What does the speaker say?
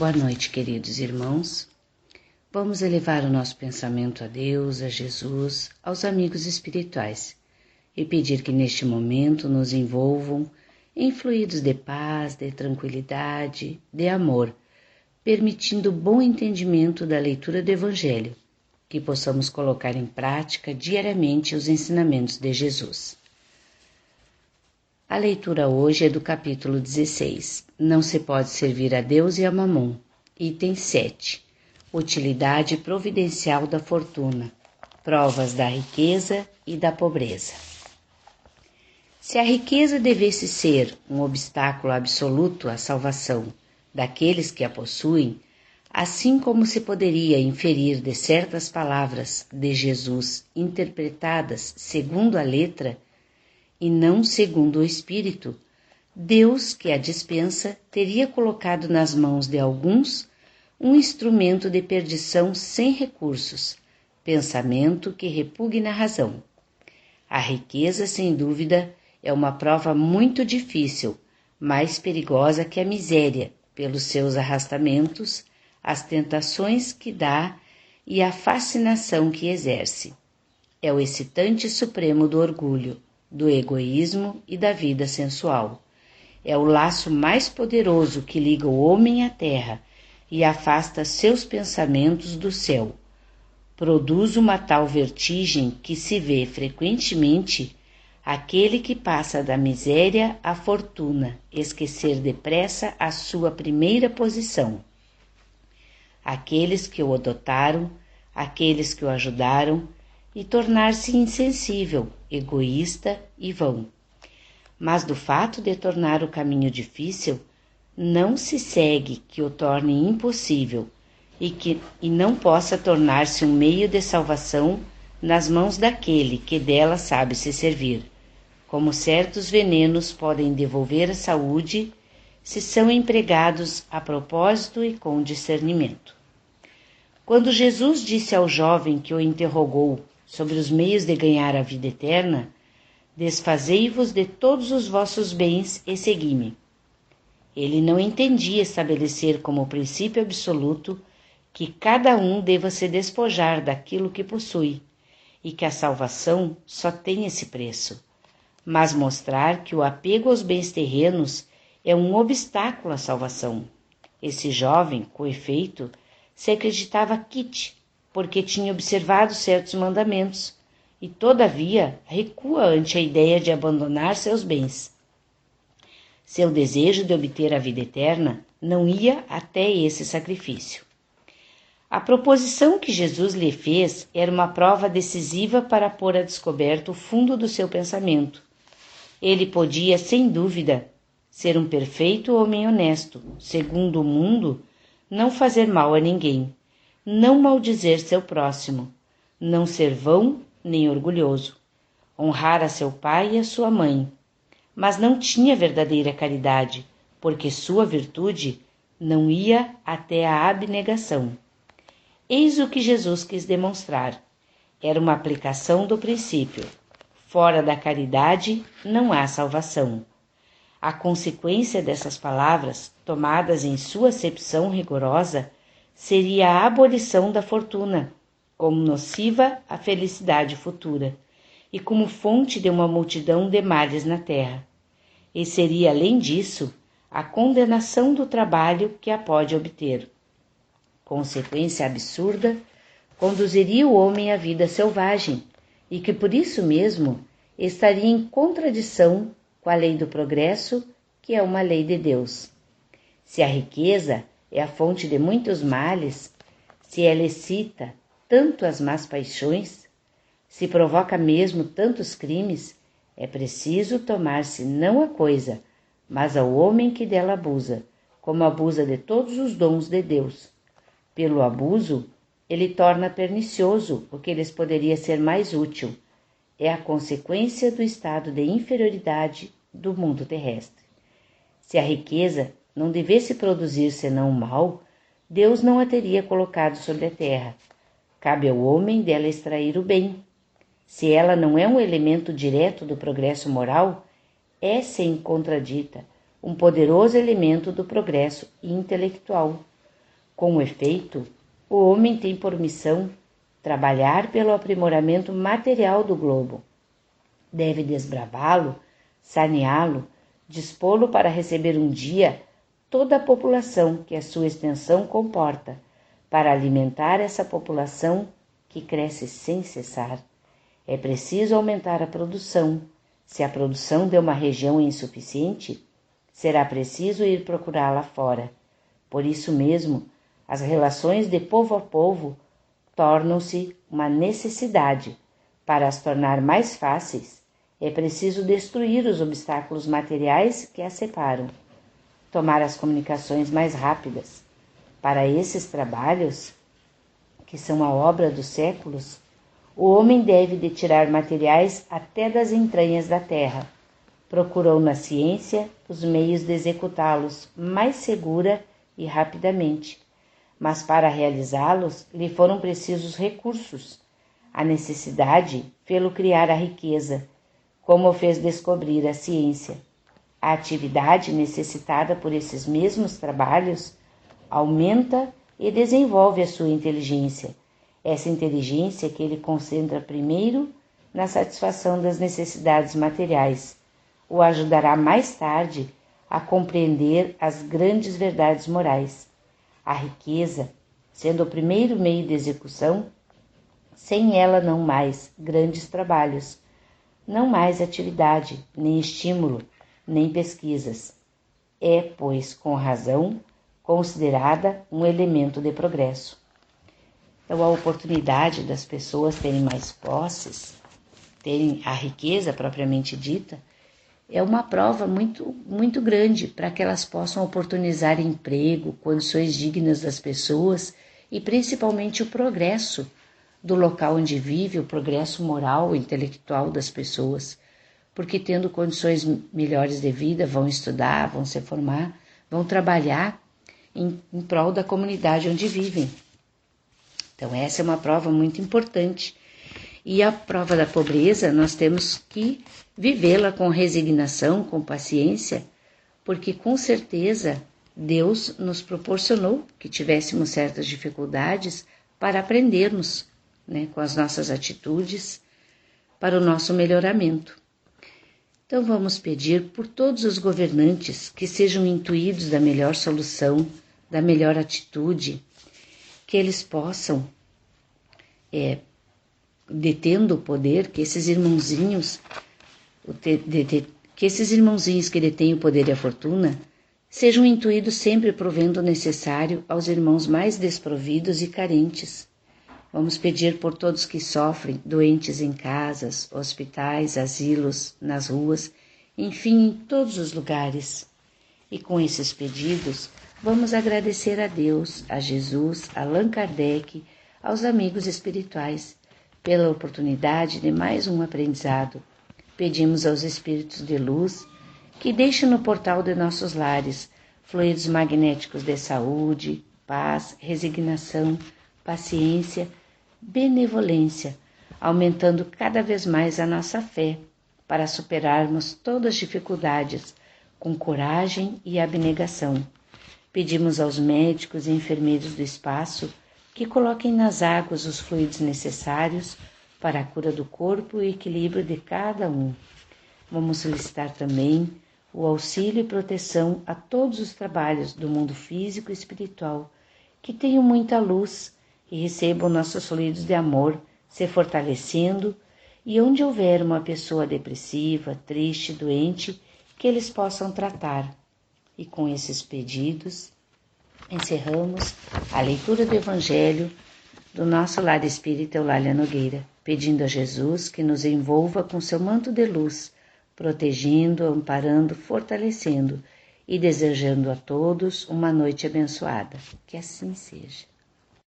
Boa noite, queridos irmãos. Vamos elevar o nosso pensamento a Deus, a Jesus, aos amigos espirituais e pedir que neste momento nos envolvam em fluidos de paz, de tranquilidade, de amor, permitindo bom entendimento da leitura do Evangelho, que possamos colocar em prática diariamente os ensinamentos de Jesus. A leitura hoje é do capítulo 16. Não se pode servir a Deus e a Mamon. Item 7. Utilidade providencial da fortuna. Provas da riqueza e da pobreza. Se a riqueza devesse ser um obstáculo absoluto à salvação daqueles que a possuem, assim como se poderia inferir de certas palavras de Jesus interpretadas segundo a letra, e não segundo o Espírito, Deus, que a dispensa, teria colocado nas mãos de alguns um instrumento de perdição sem recursos, pensamento que repugna a razão. A riqueza, sem dúvida, é uma prova muito difícil, mais perigosa que a miséria, pelos seus arrastamentos, as tentações que dá e a fascinação que exerce. É o excitante supremo do orgulho, do egoísmo e da vida sensual. É o laço mais poderoso que liga o homem à terra e afasta seus pensamentos do céu. Produz uma tal vertigem que se vê frequentemente aquele que passa da miséria à fortuna esquecer depressa a sua primeira posição. Aqueles que o adotaram, aqueles que o ajudaram, e tornar-se insensível, egoísta e vão. Mas do fato de tornar o caminho difícil, não se segue que o torne impossível e que e não possa tornar-se um meio de salvação nas mãos daquele que dela sabe se servir. Como certos venenos podem devolver a saúde se são empregados a propósito e com discernimento. Quando Jesus disse ao jovem que o interrogou sobre os meios de ganhar a vida eterna, desfazei-vos de todos os vossos bens e segui-me. Ele não entendia estabelecer como princípio absoluto que cada um deva se despojar daquilo que possui e que a salvação só tem esse preço, mas mostrar que o apego aos bens terrenos é um obstáculo à salvação. Esse jovem, com efeito, se acreditava quite porque tinha observado certos mandamentos, e todavia recua ante a ideia de abandonar seus bens. Seu desejo de obter a vida eterna não ia até esse sacrifício. A proposição que Jesus lhe fez era uma prova decisiva para pôr a descoberto o fundo do seu pensamento. Ele podia, sem dúvida, ser um perfeito homem honesto, segundo o mundo, não fazer mal a ninguém não maldizer seu próximo, não ser vão nem orgulhoso, honrar a seu pai e a sua mãe, mas não tinha verdadeira caridade, porque sua virtude não ia até a abnegação. Eis o que Jesus quis demonstrar. Era uma aplicação do princípio. Fora da caridade não há salvação. A consequência dessas palavras, tomadas em sua acepção rigorosa, seria a abolição da fortuna, como nociva à felicidade futura, e como fonte de uma multidão de males na terra. E seria, além disso, a condenação do trabalho que a pode obter. Consequência absurda conduziria o homem à vida selvagem e que por isso mesmo estaria em contradição com a lei do progresso, que é uma lei de Deus. Se a riqueza é a fonte de muitos males, se ela excita tanto as más paixões, se provoca mesmo tantos crimes, é preciso tomar-se não a coisa, mas ao homem que dela abusa, como abusa de todos os dons de Deus. Pelo abuso, ele torna pernicioso o que lhes poderia ser mais útil. É a consequência do estado de inferioridade do mundo terrestre. Se a riqueza não devesse produzir senão o mal, Deus não a teria colocado sobre a terra. Cabe ao homem dela extrair o bem. Se ela não é um elemento direto do progresso moral, é, sem contradita, um poderoso elemento do progresso intelectual. Com efeito, o homem tem por missão trabalhar pelo aprimoramento material do globo. Deve desbravá-lo, saneá-lo, dispô-lo para receber um dia toda a população que a sua extensão comporta, para alimentar essa população que cresce sem cessar. É preciso aumentar a produção. Se a produção de uma região é insuficiente, será preciso ir procurá-la fora. Por isso mesmo, as relações de povo a povo tornam-se uma necessidade. Para as tornar mais fáceis, é preciso destruir os obstáculos materiais que as separam, tomar as comunicações mais rápidas. Para esses trabalhos, que são a obra dos séculos, o homem deve de tirar materiais até das entranhas da terra. Procurou na ciência os meios de executá-los mais segura e rapidamente mas para realizá-los lhe foram precisos recursos. A necessidade fê-lo criar a riqueza, como o fez descobrir a ciência. A atividade necessitada por esses mesmos trabalhos aumenta e desenvolve a sua inteligência. Essa inteligência que ele concentra primeiro na satisfação das necessidades materiais, o ajudará mais tarde a compreender as grandes verdades morais. A riqueza, sendo o primeiro meio de execução, sem ela não mais grandes trabalhos, não mais atividade, nem estímulo, nem pesquisas. É, pois, com razão, considerada um elemento de progresso. Então, a oportunidade das pessoas terem mais posses, terem a riqueza propriamente dita, é uma prova muito, muito grande para que elas possam oportunizar emprego, condições dignas das pessoas e principalmente o progresso do local onde vive, o progresso moral intelectual das pessoas. Porque tendo condições melhores de vida, vão estudar, vão se formar, vão trabalhar em, em prol da comunidade onde vivem. Então, essa é uma prova muito importante e a prova da pobreza nós temos que vivê-la com resignação, com paciência, porque com certeza Deus nos proporcionou que tivéssemos certas dificuldades para aprendermos né, com as nossas atitudes para o nosso melhoramento. Então vamos pedir por todos os governantes que sejam intuídos da melhor solução, da melhor atitude, que eles possam é, detendo o poder, que esses irmãozinhos, que esses irmãozinhos que detêm o poder e a fortuna, sejam intuídos sempre provendo o necessário aos irmãos mais desprovidos e carentes. Vamos pedir por todos que sofrem, doentes em casas, hospitais, asilos, nas ruas, enfim, em todos os lugares. E com esses pedidos, vamos agradecer a Deus, a Jesus, a Allan Kardec, aos amigos espirituais pela oportunidade de mais um aprendizado. Pedimos aos Espíritos de luz que deixem no portal de nossos lares fluidos magnéticos de saúde, paz, resignação, paciência, benevolência, aumentando cada vez mais a nossa fé para superarmos todas as dificuldades com coragem e abnegação. Pedimos aos médicos e enfermeiros do espaço que coloquem nas águas os fluidos necessários para a cura do corpo e equilíbrio de cada um. Vamos solicitar também o auxílio e proteção a todos os trabalhos do mundo físico e espiritual, que tenham muita luz e recebam nossos fluidos de amor, se fortalecendo, e onde houver uma pessoa depressiva, triste, doente, que eles possam tratar. E com esses pedidos, encerramos a leitura do Evangelho do nosso lar espírita Eulália Nogueira, pedindo a Jesus que nos envolva com seu manto de luz, protegendo, amparando, fortalecendo e desejando a todos uma noite abençoada. Que assim seja.